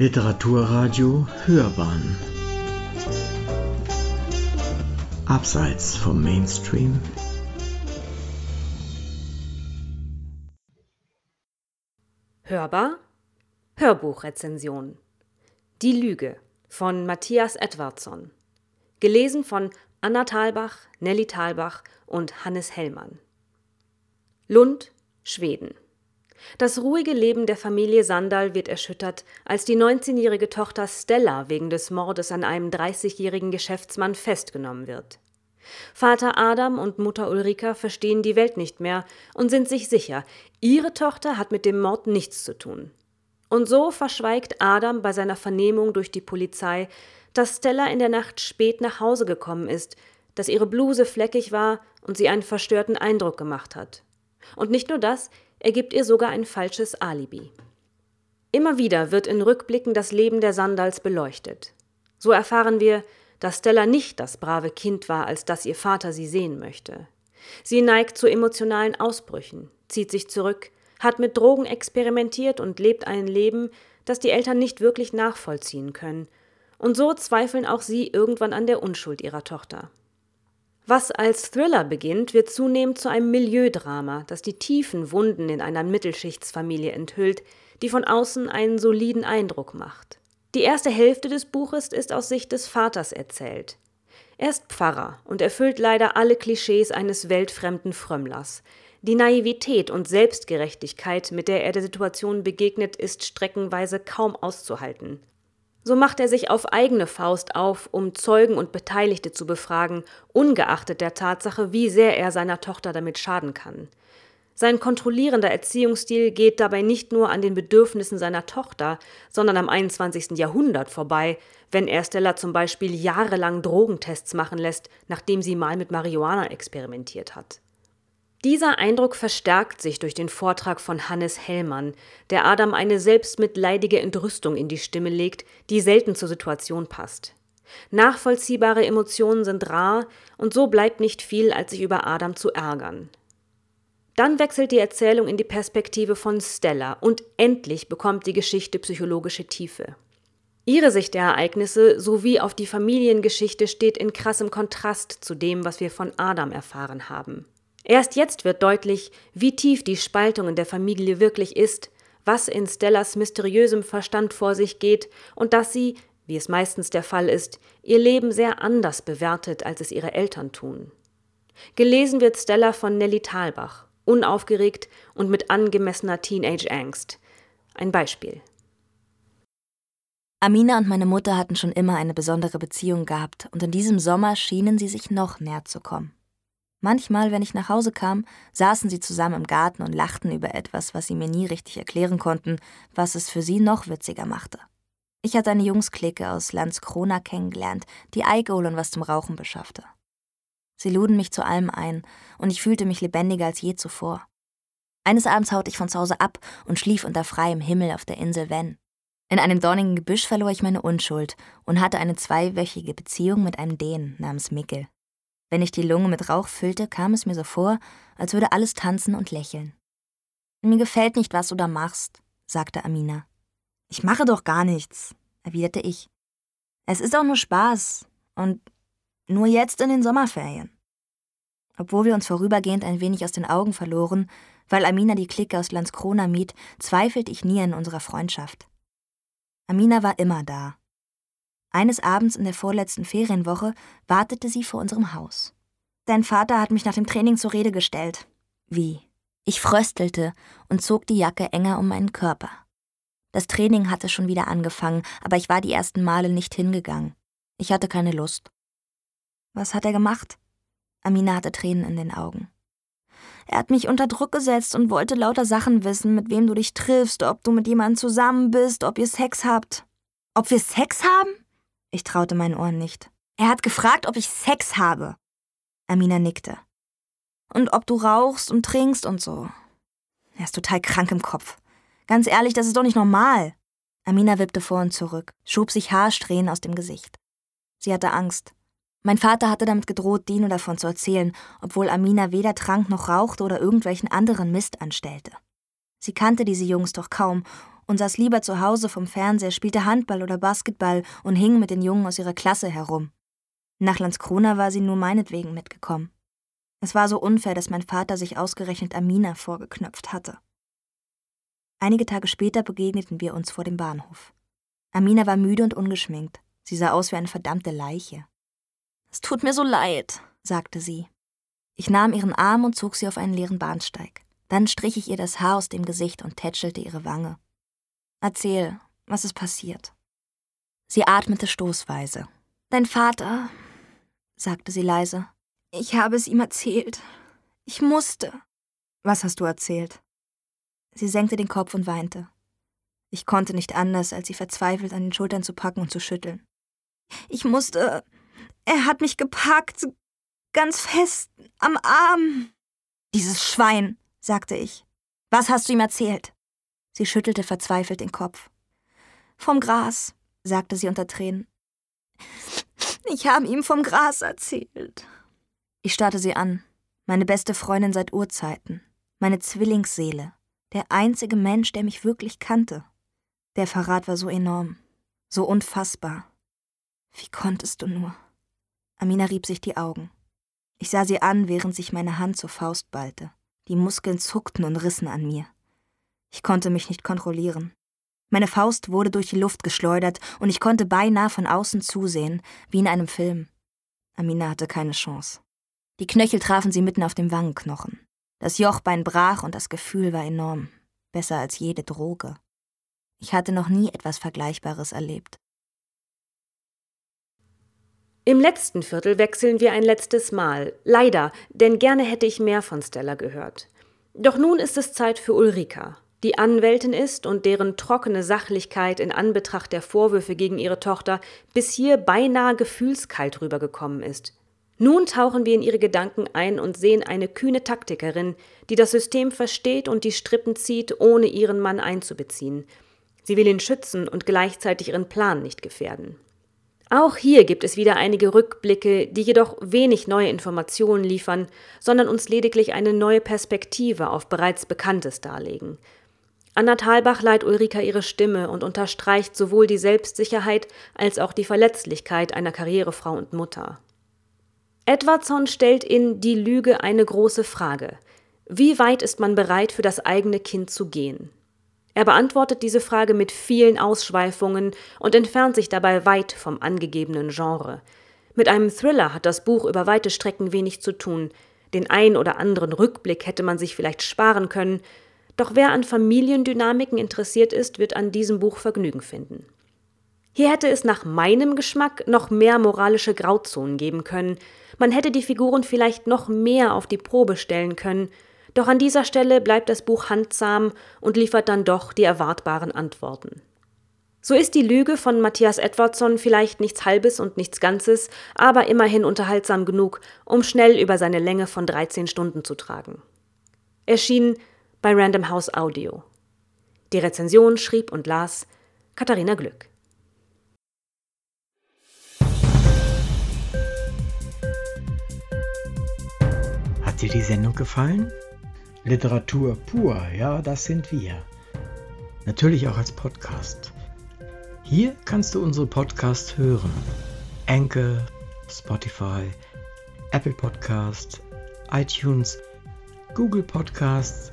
Literaturradio Hörbahn. Abseits vom Mainstream. Hörbar? Hörbuchrezension. Die Lüge von Matthias Edwardsson Gelesen von Anna Thalbach, Nelly Thalbach und Hannes Hellmann. Lund, Schweden das ruhige Leben der Familie Sandal wird erschüttert, als die 19-jährige Tochter Stella wegen des Mordes an einem 30-jährigen Geschäftsmann festgenommen wird. Vater Adam und Mutter Ulrika verstehen die Welt nicht mehr und sind sich sicher, ihre Tochter hat mit dem Mord nichts zu tun. Und so verschweigt Adam bei seiner Vernehmung durch die Polizei, dass Stella in der Nacht spät nach Hause gekommen ist, dass ihre Bluse fleckig war und sie einen verstörten Eindruck gemacht hat. Und nicht nur das, er gibt ihr sogar ein falsches Alibi. Immer wieder wird in Rückblicken das Leben der Sandals beleuchtet. So erfahren wir, dass Stella nicht das brave Kind war, als das ihr Vater sie sehen möchte. Sie neigt zu emotionalen Ausbrüchen, zieht sich zurück, hat mit Drogen experimentiert und lebt ein Leben, das die Eltern nicht wirklich nachvollziehen können. Und so zweifeln auch sie irgendwann an der Unschuld ihrer Tochter. Was als Thriller beginnt, wird zunehmend zu einem Milieudrama, das die tiefen Wunden in einer Mittelschichtsfamilie enthüllt, die von außen einen soliden Eindruck macht. Die erste Hälfte des Buches ist aus Sicht des Vaters erzählt. Er ist Pfarrer und erfüllt leider alle Klischees eines weltfremden Frömmlers. Die Naivität und Selbstgerechtigkeit, mit der er der Situation begegnet, ist streckenweise kaum auszuhalten. So macht er sich auf eigene Faust auf, um Zeugen und Beteiligte zu befragen, ungeachtet der Tatsache, wie sehr er seiner Tochter damit schaden kann. Sein kontrollierender Erziehungsstil geht dabei nicht nur an den Bedürfnissen seiner Tochter, sondern am 21. Jahrhundert vorbei, wenn er Stella zum Beispiel jahrelang Drogentests machen lässt, nachdem sie mal mit Marihuana experimentiert hat. Dieser Eindruck verstärkt sich durch den Vortrag von Hannes Hellmann, der Adam eine selbstmitleidige Entrüstung in die Stimme legt, die selten zur Situation passt. Nachvollziehbare Emotionen sind rar, und so bleibt nicht viel, als sich über Adam zu ärgern. Dann wechselt die Erzählung in die Perspektive von Stella, und endlich bekommt die Geschichte psychologische Tiefe. Ihre Sicht der Ereignisse sowie auf die Familiengeschichte steht in krassem Kontrast zu dem, was wir von Adam erfahren haben. Erst jetzt wird deutlich, wie tief die Spaltung in der Familie wirklich ist, was in Stellas mysteriösem Verstand vor sich geht und dass sie, wie es meistens der Fall ist, ihr Leben sehr anders bewertet, als es ihre Eltern tun. Gelesen wird Stella von Nelly Thalbach, unaufgeregt und mit angemessener Teenage-Angst. Ein Beispiel. Amina und meine Mutter hatten schon immer eine besondere Beziehung gehabt und in diesem Sommer schienen sie sich noch näher zu kommen. Manchmal, wenn ich nach Hause kam, saßen sie zusammen im Garten und lachten über etwas, was sie mir nie richtig erklären konnten, was es für sie noch witziger machte. Ich hatte eine Jungsklicke aus Landskrona kennengelernt, die Alkohol und was zum Rauchen beschaffte. Sie luden mich zu allem ein, und ich fühlte mich lebendiger als je zuvor. Eines Abends haute ich von zu Hause ab und schlief unter freiem Himmel auf der Insel Ven. In einem dornigen Gebüsch verlor ich meine Unschuld und hatte eine zweiwöchige Beziehung mit einem Dänen namens Mikkel. Wenn ich die Lunge mit Rauch füllte, kam es mir so vor, als würde alles tanzen und lächeln. Mir gefällt nicht, was du da machst, sagte Amina. Ich mache doch gar nichts, erwiderte ich. Es ist auch nur Spaß und nur jetzt in den Sommerferien. Obwohl wir uns vorübergehend ein wenig aus den Augen verloren, weil Amina die Clique aus Landskrona mied, zweifelte ich nie an unserer Freundschaft. Amina war immer da, eines Abends in der vorletzten Ferienwoche wartete sie vor unserem Haus. Dein Vater hat mich nach dem Training zur Rede gestellt. Wie? Ich fröstelte und zog die Jacke enger um meinen Körper. Das Training hatte schon wieder angefangen, aber ich war die ersten Male nicht hingegangen. Ich hatte keine Lust. Was hat er gemacht? Amina hatte Tränen in den Augen. Er hat mich unter Druck gesetzt und wollte lauter Sachen wissen, mit wem du dich triffst, ob du mit jemandem zusammen bist, ob ihr Sex habt. Ob wir Sex haben? Ich traute meinen Ohren nicht. Er hat gefragt, ob ich Sex habe. Amina nickte. Und ob du rauchst und trinkst und so. Er ist total krank im Kopf. Ganz ehrlich, das ist doch nicht normal. Amina wippte vor und zurück, schob sich Haarsträhnen aus dem Gesicht. Sie hatte Angst. Mein Vater hatte damit gedroht, Dino davon zu erzählen, obwohl Amina weder trank noch rauchte oder irgendwelchen anderen Mist anstellte. Sie kannte diese Jungs doch kaum und saß lieber zu Hause vom Fernseher, spielte Handball oder Basketball und hing mit den Jungen aus ihrer Klasse herum. Nach Landskrona war sie nur meinetwegen mitgekommen. Es war so unfair, dass mein Vater sich ausgerechnet Amina vorgeknöpft hatte. Einige Tage später begegneten wir uns vor dem Bahnhof. Amina war müde und ungeschminkt. Sie sah aus wie eine verdammte Leiche. Es tut mir so leid, sagte sie. Ich nahm ihren Arm und zog sie auf einen leeren Bahnsteig. Dann strich ich ihr das Haar aus dem Gesicht und tätschelte ihre Wange. Erzähl, was ist passiert? Sie atmete stoßweise. Dein Vater, sagte sie leise. Ich habe es ihm erzählt. Ich musste. Was hast du erzählt? Sie senkte den Kopf und weinte. Ich konnte nicht anders, als sie verzweifelt an den Schultern zu packen und zu schütteln. Ich musste. Er hat mich gepackt, ganz fest, am Arm. Dieses Schwein, sagte ich. Was hast du ihm erzählt? Sie schüttelte verzweifelt den Kopf. Vom Gras, sagte sie unter Tränen. Ich habe ihm vom Gras erzählt. Ich starrte sie an, meine beste Freundin seit Urzeiten, meine Zwillingsseele, der einzige Mensch, der mich wirklich kannte. Der Verrat war so enorm, so unfassbar. Wie konntest du nur? Amina rieb sich die Augen. Ich sah sie an, während sich meine Hand zur Faust ballte. Die Muskeln zuckten und rissen an mir. Ich konnte mich nicht kontrollieren. Meine Faust wurde durch die Luft geschleudert und ich konnte beinahe von außen zusehen, wie in einem Film. Amina hatte keine Chance. Die Knöchel trafen sie mitten auf dem Wangenknochen. Das Jochbein brach und das Gefühl war enorm. Besser als jede Droge. Ich hatte noch nie etwas Vergleichbares erlebt. Im letzten Viertel wechseln wir ein letztes Mal. Leider, denn gerne hätte ich mehr von Stella gehört. Doch nun ist es Zeit für Ulrika die Anwältin ist und deren trockene Sachlichkeit in Anbetracht der Vorwürfe gegen ihre Tochter bis hier beinahe gefühlskalt rübergekommen ist. Nun tauchen wir in ihre Gedanken ein und sehen eine kühne Taktikerin, die das System versteht und die Strippen zieht, ohne ihren Mann einzubeziehen. Sie will ihn schützen und gleichzeitig ihren Plan nicht gefährden. Auch hier gibt es wieder einige Rückblicke, die jedoch wenig neue Informationen liefern, sondern uns lediglich eine neue Perspektive auf bereits Bekanntes darlegen. Anna Thalbach leiht Ulrika ihre Stimme und unterstreicht sowohl die Selbstsicherheit als auch die Verletzlichkeit einer Karrierefrau und Mutter. Edwardson stellt in Die Lüge eine große Frage. Wie weit ist man bereit, für das eigene Kind zu gehen? Er beantwortet diese Frage mit vielen Ausschweifungen und entfernt sich dabei weit vom angegebenen Genre. Mit einem Thriller hat das Buch über weite Strecken wenig zu tun. Den ein oder anderen Rückblick hätte man sich vielleicht sparen können, doch wer an Familiendynamiken interessiert ist, wird an diesem Buch Vergnügen finden. Hier hätte es nach meinem Geschmack noch mehr moralische Grauzonen geben können, man hätte die Figuren vielleicht noch mehr auf die Probe stellen können, doch an dieser Stelle bleibt das Buch handsam und liefert dann doch die erwartbaren Antworten. So ist die Lüge von Matthias Edwardson vielleicht nichts Halbes und nichts Ganzes, aber immerhin unterhaltsam genug, um schnell über seine Länge von 13 Stunden zu tragen. Erschien bei Random House Audio. Die Rezension schrieb und las Katharina Glück. Hat dir die Sendung gefallen? Literatur pur, ja, das sind wir. Natürlich auch als Podcast. Hier kannst du unsere Podcasts hören. Anchor, Spotify, Apple Podcast, iTunes, Google Podcasts